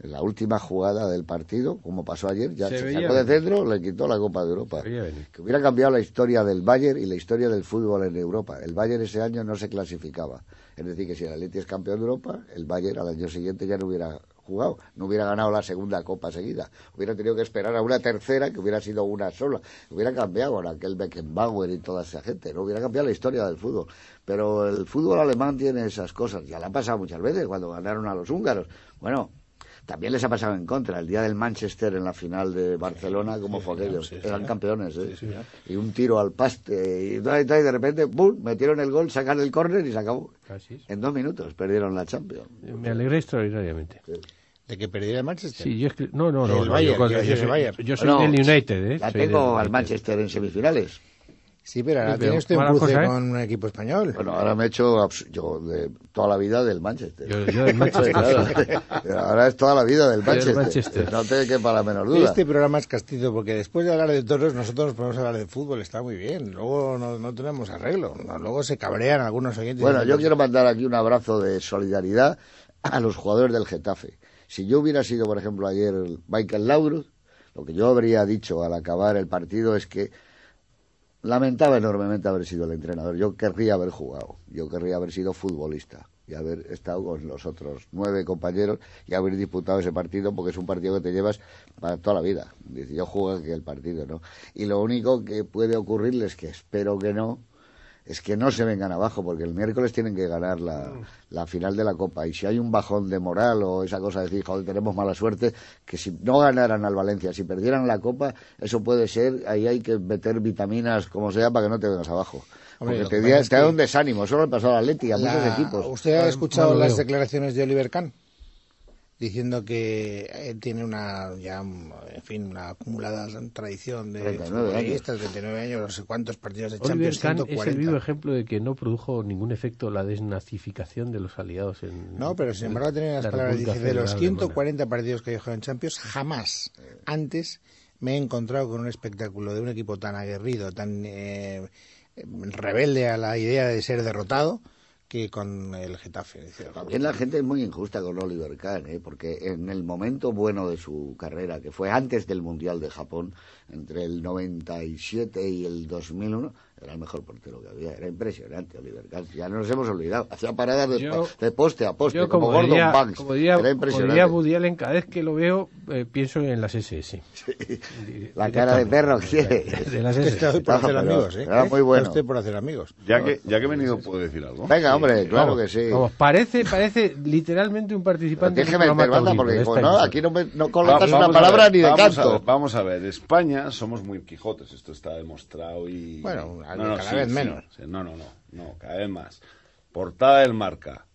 En la última jugada del partido, como pasó ayer, ya Se sacó de centro, le quitó la Copa de Europa. Que hubiera cambiado la historia del Bayern y la historia del fútbol en Europa. El Bayern ese año no se clasificaba. Es decir, que si el Atleti es campeón de Europa, el Bayern al año siguiente ya no hubiera jugado, no hubiera ganado la segunda Copa seguida. Hubiera tenido que esperar a una tercera que hubiera sido una sola. Hubiera cambiado con aquel Beckenbauer y toda esa gente. No hubiera cambiado la historia del fútbol. Pero el fútbol alemán tiene esas cosas. Ya le ha pasado muchas veces cuando ganaron a los húngaros. Bueno, también les ha pasado en contra. El día del Manchester en la final de Barcelona, como fue aquello. Eran campeones, ¿eh? Y un tiro al paste. Y, y de repente, ¡pum! Metieron el gol, sacan el córner y se acabó. En dos minutos perdieron la Champions. Me alegré extraordinariamente. De que perdiera el Manchester. Sí, yo es que... No, no, no. El no, Bayern, yo, soy, Bayern. yo soy Bueno, del United, ¿eh? La Soy del tengo al. Manchester en semifinales. Sí, pero ahora Sí, pero tiene usted un cruce cosa, ¿eh? con un equipo español. Bueno, ahora me he hecho yo de toda la vida del Manchester. Yo- yo del [LAUGHS] Manchester. Claro. ahora es toda la vida del Manchester. Manchester. No te quepa la menor duda. Este programa es castizo porque después de hablar de toros nosotros nos podemos hablar de fútbol, está muy bien. Luego no, no tenemos arreglo. Luego se cabrean algunos oyentes. Bueno, yo quiero mandar aquí un abrazo de solidaridad a los jugadores del Getafe. Si yo hubiera sido, por ejemplo, ayer Michael Laudrup, lo que yo habría dicho al acabar el partido es que lamentaba enormemente haber sido el entrenador. Yo querría haber jugado, yo querría haber sido futbolista y haber estado con los otros nueve compañeros y haber disputado ese partido porque es un partido que te llevas para toda la vida. Dice, yo juego aquí el partido, ¿no? Y lo único que puede ocurrirles, que espero que no, es que no se vengan abajo, porque el miércoles tienen que ganar la, la final de la Copa. Y si hay un bajón de moral o esa cosa de decir, joder, tenemos mala suerte, que si no ganaran al Valencia, si perdieran la Copa, eso puede ser, ahí hay que meter vitaminas como sea para que no te vengas abajo. Hombre, lo porque que te, da- te un desánimo, solo le pasó al Atleti, a muchos equipos. ¿Usted ha No, escuchado lo las veo. declaraciones de Oliver Kahn? Diciendo que él tiene una, ya, en fin, una acumulada tradición de 39 años. futbolistas, 39 años, no sé cuántos partidos de Oliver Champions, Kahn es el 140. vivo ejemplo de que no produjo ningún efecto la desnazificación de los aliados en No, pero sin embargo tiene las la palabras, dice, de los Federal Alemana. 140 partidos que he jugado en Champions, jamás antes me he encontrado con un espectáculo de un equipo tan aguerrido, tan eh, rebelde a la idea de ser derrotado, que con el Getafe. También la gente es muy injusta con Oliver Kahn, ¿eh? porque en el momento bueno de su carrera, que fue antes del Mundial de Japón, entre el 97 y el 2001, era el mejor portero que había. Era impresionante Oliver Kahn. Ya no nos hemos olvidado. Hacía paradas de, Yo- de poste a poste, Yo, como, como, Gordon diría, Banks. como diría, era como impresionante. diría Woody Allen, cada vez que lo veo eh, pienso en las SS. La cara de perro que tiene. De las SS. hoy [LAUGHS] por hacer amigos, ¿eh? era muy bueno. por hacer amigos. Ya que, ya que he venido, ¿puedo decir algo? Venga, hombre, claro Vamos, que sí. vamos, parece, parece literalmente un participante un meter banda porque como esta no, aquí no, me- no colocas vamos una a palabra ver, ni de vamos a canto. ver, vamos a ver, España somos muy Quijotes, esto está demostrado y... Bueno, cada vez menos. sí, no, no, no, no, cada vez más. Portada del marca.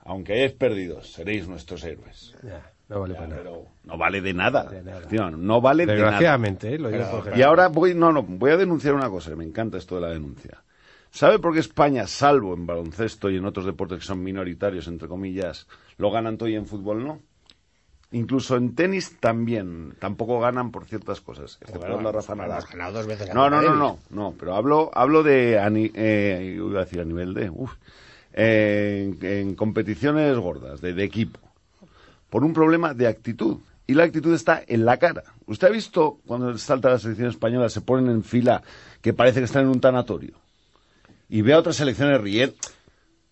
Aunque hayáis perdido, seréis nuestros héroes. Ya, no vale Ya, para nada. pero no vale de nada. De nada. Efectivamente, No vale de nada. Desgraciadamente, eh, lo digo por Y ahora voy, no, no, voy a denunciar una cosa, que me encanta esto de la denuncia. ¿Sabe por qué España, salvo en baloncesto y en otros deportes que son minoritarios, entre comillas, lo ganan todo y en fútbol no? Incluso en tenis también, tampoco ganan por ciertas cosas. excepto la Rafa Nadal. Hemos ganado dos veces a No, no, no, no, no, pero hablo, hablo de, a ni- eh, iba a decir a nivel de, uf, eh, en, en competiciones gordas, de, de equipo, por un problema de actitud. Y la actitud está en la cara. ¿Usted ha visto cuando salta la selección española, se ponen en fila que parece que están en un tanatorio? Y ve a otras selecciones riendo.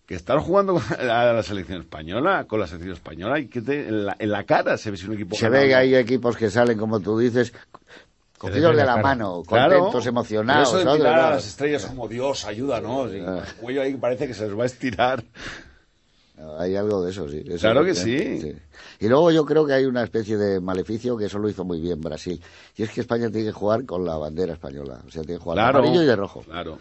Que están jugando [LAUGHS] a la selección española, con la selección española, y que te- en, la, en la cara se ve si un equipo Se ve que hay equipos que salen, como tú dices, cogidos de la mano, Claro. contentos, emocionados. Pero Eso de mirar a Claro. las estrellas como Dios, ayúdanos. Y Ah. el cuello ahí parece que se les va a estirar. No, Hay algo de eso, sí. Eso Claro que sí. sí. Y luego yo creo que hay una especie de maleficio que eso lo hizo muy bien Brasil. Y es que España tiene que jugar con la bandera española. O sea, tiene que jugar de Claro. amarillo y de rojo. Claro.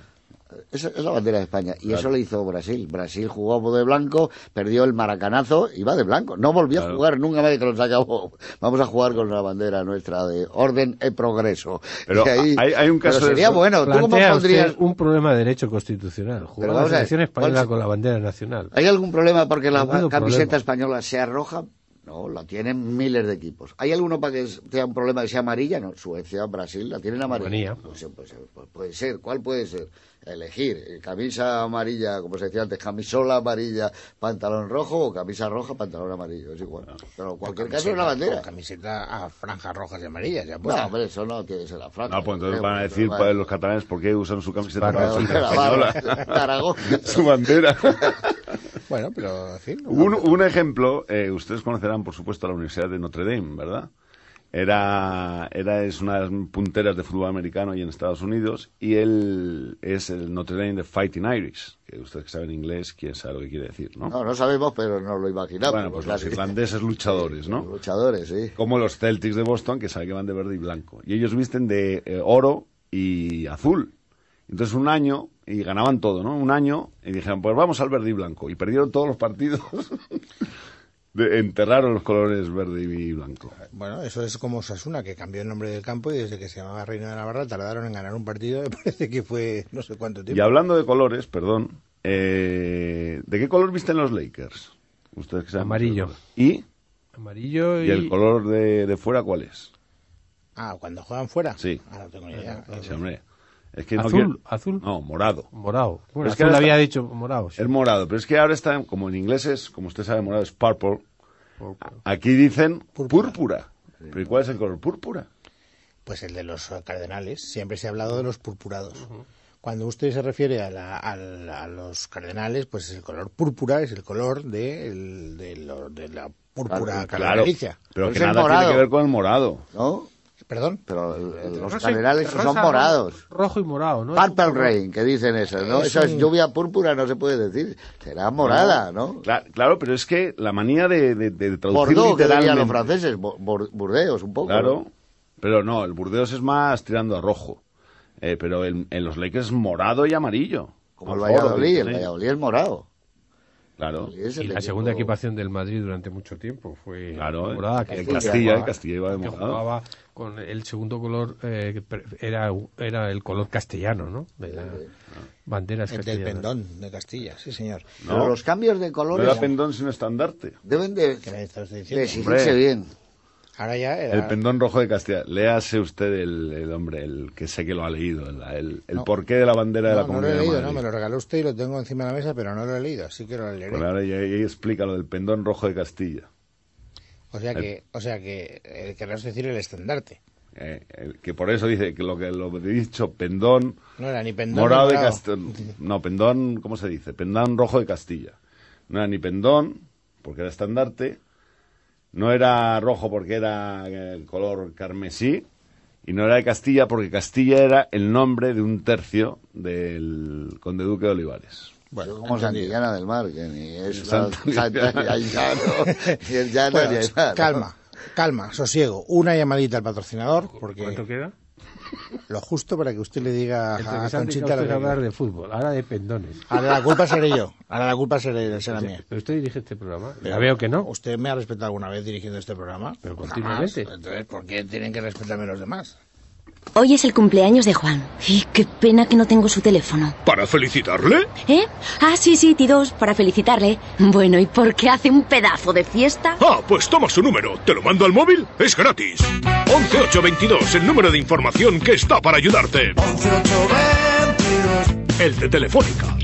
Esa es la bandera de España. Y Claro. eso lo hizo Brasil. Brasil jugó de blanco, perdió el maracanazo y va de blanco. No volvió Claro. a jugar nunca más que los acabó. Vamos a jugar con la bandera nuestra de orden y progreso. Pero Y ahí- hay- hay un caso pero de sería eso. bueno. ¿Tú cómo pondrías...? un problema de derecho constitucional. Jugar la a ver, selección ¿cuál española es- con la bandera nacional. ¿Hay algún problema porque la camiseta problema. española sea roja? No, la tienen miles de equipos. ¿Hay alguno para que sea un problema que sea amarilla? No, Suecia, Brasil, la tienen amarilla. Pues, pues, pues, puede ser, ¿cuál puede ser? Elegir, eh, camisa amarilla, como se decía antes, camisola amarilla, pantalón rojo o camisa roja, pantalón amarillo, es igual. Pero en cualquier caso es la bandera. Camiseta a franjas rojas y amarillas. Ya No, puesta. hombre, eso no tiene que ser la franja. No, pues entonces van a decir para los catalanes por qué usan su camiseta Para- [LAUGHS] [LAUGHS] Aragón. su bandera. [LAUGHS] Bueno, pero en fin. un, un ejemplo, eh, ustedes conocerán, por supuesto, la Universidad de Notre Dame, ¿verdad? Era, era es una de las punteras de fútbol americano y en Estados Unidos, y él es el Notre Dame de Fighting Irish, que ustedes que saben inglés, quién sabe lo que quiere decir, ¿no? No, no sabemos, pero nos lo imaginamos. bueno, pues los irlandeses [LAUGHS] luchadores, ¿no? Luchadores, sí. como los Celtics de Boston, que saben que van de verde y blanco. Y ellos visten de eh, oro y azul. Entonces un año, y ganaban todo, ¿no? Un año, y dijeron, pues vamos al verde y blanco. Y perdieron todos los partidos. [LAUGHS] de- enterraron los colores verde y blanco. Bueno, eso es como Sasuna, que cambió el nombre del campo y desde que se llamaba Reino de Navarra tardaron en ganar un partido, [LAUGHS] me parece que fue no sé cuánto tiempo. Y hablando de colores, perdón, eh, ¿de qué color visten los Lakers? Ustedes que saben Amarillo. ¿Y? Amarillo y... ¿Y el color de, de fuera cuál es? Ah, cuando juegan fuera. Sí. Ah, no tengo ni idea. Sí, hombre. Es que no Azul, quiero- azul. No, morado. Morado. Bueno, Es que azul ahora había está- dicho morado. sí. Es morado, pero es que ahora está, como en inglés es, como usted sabe, morado es purple. Purple. Aquí dicen Púrpura. púrpura. ¿Pero ¿y cuál es el color púrpura? Pues el de los cardenales. Siempre se ha hablado de los purpurados. Cuando usted se refiere a, la- a la- a los cardenales, pues el color púrpura es el color de, el- de, lo- de la púrpura Claro, cardenalicia. Pero Pero que nada morado. tiene que ver con el morado. ¿no? Perdón. Pero el- el- los rosa, son morados. Rojo y morado, ¿no? Purple rain, que dicen eso, ¿no? Es Eso es un- lluvia púrpura, no se puede decir. Será morada, ¿no? Cla- Claro, pero es que la manía de, de, de traducir Bordeaux, que dirían literalmente... los franceses, Burdeos, un poco. Claro, ¿no? pero no, el Burdeos es más tirando a rojo. Eh, pero en, en los Lakers es morado y amarillo. Como el Valladolid, el. Valladolid es morado. Claro, Es el Y la segunda equipación del Madrid durante mucho tiempo fue claro. morada, en que, Castilla, Castilla, jugaba. Castilla iba de que morado. jugaba con el segundo color, eh, que era, era el color castellano, ¿no? De las banderas El del pendón de Castilla, sí, señor. Pero No, los cambios de no colores era pendón sino estandarte. deben de, ¿Qué me estás de diciendo? exigirse bien. Ahora ya era... El pendón rojo de Castilla. Léase usted el, el hombre, el que sé que lo ha leído, el, el, el No. porqué de la bandera de la no lo he Comunidad de leído, no, me lo regaló usted y lo tengo encima de la mesa, pero no lo he leído, así que lo leeré. Pues ahora ya, ya explica lo del pendón rojo de Castilla. O sea que, o sea que eh, querrás decir el estandarte. Eh, el- que por eso dice que lo que lo he dicho, pendón No era ni pendón morado de. Castilla. No, pendón, ¿cómo se dice? Pendón rojo de Castilla. No era ni pendón, porque era estandarte. No era rojo porque era el color carmesí. Y no era de Castilla porque Castilla era el nombre de un tercio del conde duque de Olivares. Bueno, como. Santillana del Mar, que ni es Santa- Santa- ni llano, ni es llano, Bueno, ni es nada. calma, calma, sosiego. Una llamadita al patrocinador, porque ¿Cuánto queda? Lo justo para que usted le diga a Conchita lo que a hablar de fútbol, ahora de pendones. Ahora la culpa seré yo. Ahora la culpa seré, será mía. Pero usted dirige este programa. Ya veo que no. ¿Usted me ha respetado alguna vez dirigiendo este programa? Pero Jamás. continuamente. Entonces, ¿por qué tienen que respetarme los demás? Hoy es el cumpleaños de Juan. Y qué pena que no tengo su teléfono. ¿Para felicitarle? ¿Eh? Ah, sí, sí, T2, para felicitarle. Bueno, ¿y por qué hace un pedazo de fiesta? Ah, pues toma su número. ¿Te lo mando al móvil? Es gratis. 11822, el número de información que está para ayudarte. 11822. El de Telefónica.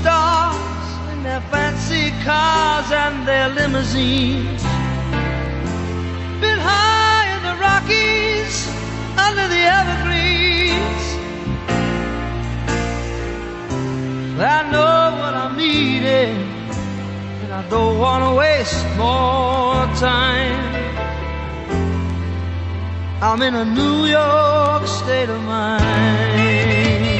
Stars in their fancy cars and their limousines. Been high in the Rockies, under the evergreens. I know what I'm needing, and I don't want to waste more time. I'm in a New York state of mind.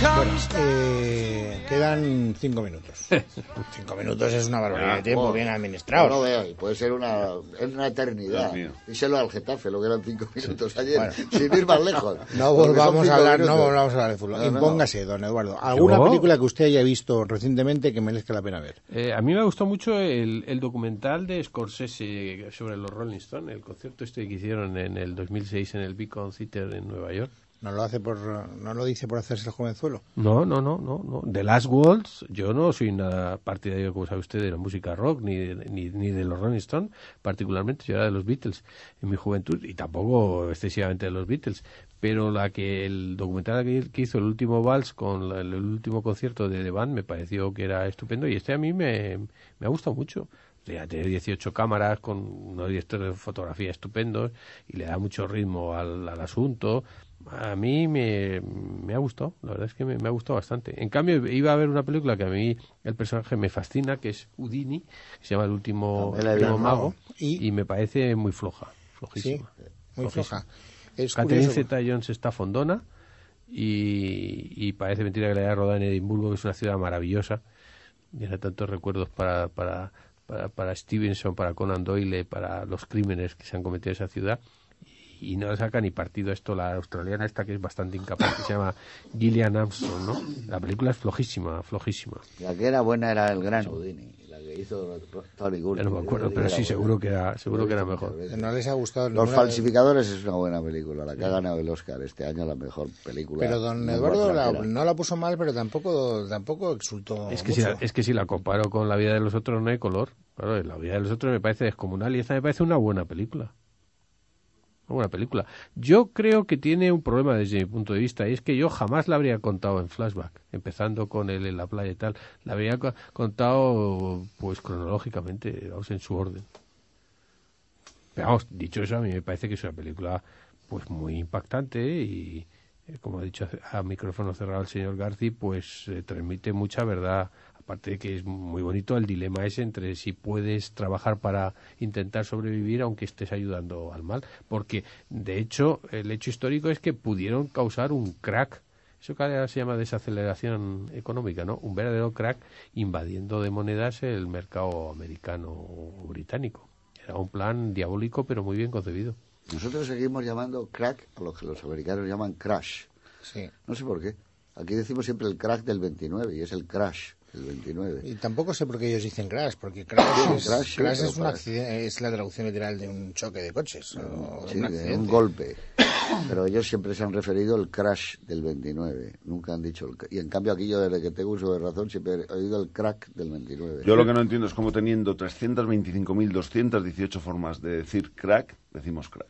Bueno, eh, quedan cinco minutos. [LAUGHS] cinco minutos es una barbaridad de tiempo, bien No lo administrados. veo, y puede ser una, es una eternidad. Díselo al Getafe, lo que eran cinco minutos ayer, Bueno. sin ir más lejos. [LAUGHS] No volvamos a hablar, no volvamos a hablar de fútbol. No, no. Impóngase, don Eduardo. ¿Alguna película que usted haya visto recientemente que merezca la pena ver? Eh, a mí me gustó mucho el, el documental de Scorsese sobre los Rolling Stones, el concierto este que hicieron en el 2006 en el Beacon Theater en Nueva York. ¿No lo hace por, no lo dice por hacerse el jovenzuelo? No, no, no, no, no. The Last Waltz, yo no soy nada partidario, como sabe usted, de la música rock, ni, de- ni, ni de los Rolling Stones, particularmente, yo era de los Beatles en mi juventud, y tampoco excesivamente de los Beatles, pero la que el documental que, hizo el último Vals con el, último concierto de The Band me pareció que era estupendo, y este a mí me, me ha gustado mucho. Ya tiene 18 cámaras con unos directores de fotografía estupendos y le da mucho ritmo al, al asunto. A mí me, me ha gustado, la verdad es que me, me ha gustado bastante. En cambio, iba a ver una película que a mí el personaje me fascina, que es Houdini, que se llama El último, mago, Y- y, me parece muy floja, Sí, flojísima. muy Flojísima. floja. Es Catherine curioso. Zeta-Jones está fondona y, y parece mentira que la haya rodado en Edimburgo, que es una ciudad maravillosa. Tiene tantos recuerdos para, para, para, para Stevenson, para Conan Doyle, para los crímenes que se han cometido en esa ciudad. Y no saca ni partido esto la australiana esta que es bastante incapaz, que se llama Gillian Armstrong, ¿no? La película es flojísima, flojísima. La que era buena era el gran Houdini, la que hizo Tony no me acuerdo, pero sí, seguro que era, seguro que era mejor. No les ha gustado Los falsificadores es una buena película, la que ha ganado el Oscar este año, la mejor película. Pero don Eduardo la- no la puso mal, pero tampoco tampoco exultó Es que, si la, es que si la comparo con La vida de los otros no hay color. Claro, La vida de los otros me parece descomunal y esta me parece una buena película. Una buena película. Yo creo que tiene un problema desde mi punto de vista y es que yo jamás la habría contado en flashback, empezando con él en la playa y tal. La habría co- contado pues cronológicamente, vamos, en su orden. Pero vamos, dicho eso, a mí me parece que es una película pues muy impactante y, eh, como ha dicho a micrófono cerrado el señor Garci, pues eh, transmite mucha verdad. Aparte de que es muy bonito el dilema ese entre si puedes trabajar para intentar sobrevivir aunque estés ayudando al mal. Porque, de hecho, el hecho histórico es que pudieron causar un crack eso que ahora se llama desaceleración económica, ¿no? Un verdadero crack invadiendo de monedas el mercado americano o británico. Era un plan diabólico, pero muy bien concebido. Nosotros seguimos llamando crack a lo que los americanos llaman crash. Sí. No sé por qué. Aquí decimos siempre el crack del 29 y es el crash del 29. Y tampoco sé por qué ellos dicen crash, porque crash, es, Crash, es, un accidente, es la traducción literal de un choque de coches. o de Sí, un de accidente. un golpe. Pero ellos siempre se han referido al crash del 29. Nunca han dicho el... Y en cambio aquí yo desde que tengo uso de razón siempre he oído el crack del 29. Yo lo que no entiendo es cómo teniendo 325.218 formas de decir crack, decimos crack.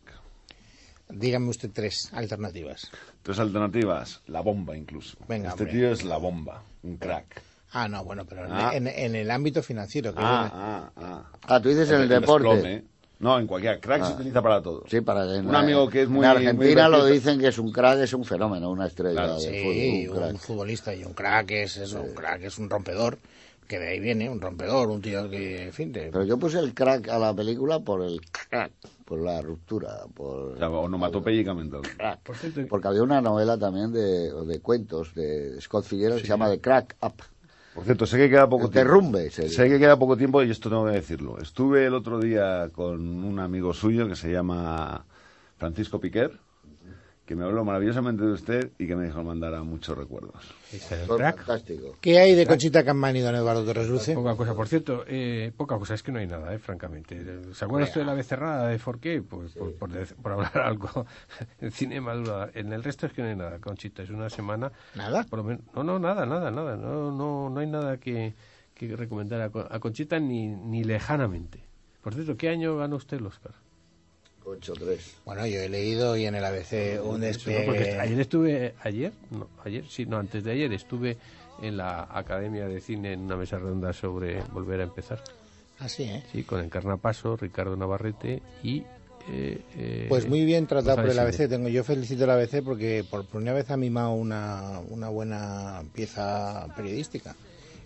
Dígame usted tres alternativas. Tres alternativas, la bomba incluso. Venga, este hombre. tío es la bomba, un crack. Ah, no, bueno, pero en- Ah. en, en el ámbito financiero. Que Ah, viene- ah, ah. Ah, tú dices en el deporte. desplome. No, en cualquier. Crack se Ah. utiliza para todo. Sí, para Un amigo que es muy... En Argentina muy lo dicen que es un crack, es un fenómeno, una estrella Claro, de Sí, fútbol, un un futbolista y un crack es eso, un crack es un rompedor, que de ahí viene, un rompedor, un tío que, en fin, te- Pero yo puse el crack a la película por el crack, por la ruptura, por... O sea, onomatopéyicamente. crack. Por cierto, Porque había una novela también de, de cuentos de Scott Fitzgerald que se llama The Crack Up. Por cierto, sé que queda poco El tiempo. derrumbe. Sé que queda poco tiempo y esto tengo que decirlo. Estuve el otro día con un amigo suyo que se llama Francisco Piquer, que me habló maravillosamente de usted y que me dijo mandara muchos recuerdos. el fantástico. ¿Qué hay de Conchita Campani, don Eduardo Torres Luce? Poca cosa, por cierto, eh, poca cosa, es que no hay nada, eh, francamente. ¿Se acuerda usted de la becerrada de Forqué? Pues por, por, por hablar [LAUGHS] algo en cine madura. En el resto es que no hay nada, Conchita, es una semana. ¿Nada? Por lo menos, no, no, nada, nada, nada. No, no, no hay nada que, que recomendar a, a Conchita ni, ni lejanamente. Por cierto, ¿qué año ganó usted el Oscar? 8, 3. Bueno, yo he leído y en el ABC un porque despegue... ayer estuve, ayer, no, ayer, sí, no, antes de ayer estuve en la Academia de Cine en una mesa redonda sobre volver a empezar. Así, ¿eh? Sí, con Encarna Paso, Ricardo Navarrete y... eh, eh, Pues muy bien tratado por el ABC. Tengo, yo felicito al ABC porque por primera vez ha mimado una, una buena pieza periodística.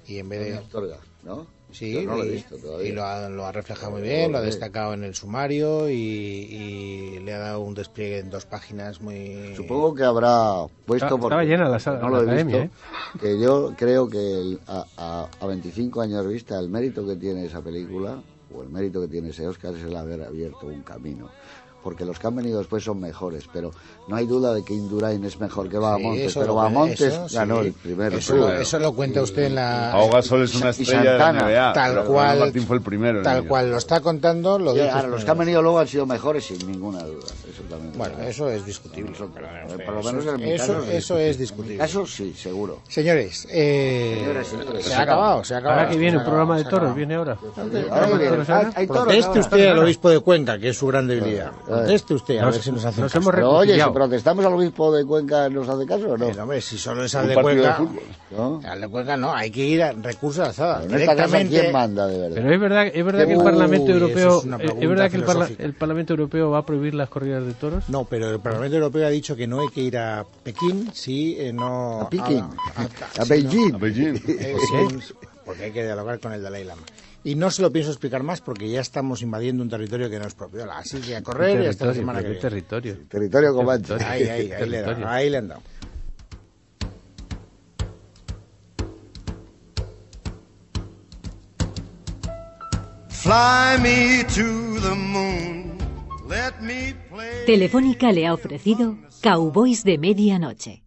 Y en vez de... Astorga, ¿no? Sí, Yo no lo he y, visto todavía. y lo, ha, lo ha reflejado muy bien, lo ha destacado en el sumario y, y le ha dado un despliegue en dos páginas muy... Supongo que habrá puesto Estaba- porque estaba llena la sala- no la lo he academia, ¿eh? visto, que yo creo que el- a, a- a 25 años vista el mérito que tiene esa película o el mérito que tiene ese Oscar es el haber abierto un camino porque los que han venido después son mejores pero no hay duda de que Indurain es mejor que Bahamontes eso pero Bahamontes eso, ganó sí. el primero Eso, lo- eso lo cuenta usted en la... Ahoga Sol es una estrella de la NBA. tal cual- Martín fue el primero. Tal cual lo está contando, lo Y dice ahora, los que han venido luego han sido mejores sin ninguna duda eso también Bueno, eso es discutible. Eso- fin, por lo menos en mi eso, caso, sí. eso es en mi discutible. caso sí seguro Señores, eh, Señores, señores, se se ha acabado, se ha acabado. Ahora que viene un programa de toros, viene ahora. Proteste usted al obispo de Cuenca, que es su gran debilidad. Proteste usted, a Nos- ver si nos hace nos caso. hemos Pero oye, si protestamos al obispo de Cuenca, ¿nos hace caso o no? Hombre, si solo es al de de Cuenca, fútbol. ¿No? al de Cuenca no, hay que ir a recursos alzadas. Directamente, ¿quién manda de verdad? Pero es verdad, es verdad que el Parlamento Europeo, es eh, es verdad que el, parla- el Parlamento Europeo va a prohibir las corridas de toros. No, pero el Parlamento Europeo ha dicho que no hay que ir a Pekín si eh, no... A Pekín, a- a Beijing. A Beijing. [LAUGHS] Eh, sí, porque hay que dialogar con el Dalai Lama. Y no se lo pienso explicar más porque ya estamos invadiendo un territorio que no es propio. Así que a correr y hasta la territorio, semana que viene. territorio. Territorio Comanche. Territorio. Ahí, ahí, ahí le, han dado, Territorio. ahí le han dado. Fly me to the moon. Let me play. Telefónica le ha ofrecido Cowboys de Medianoche.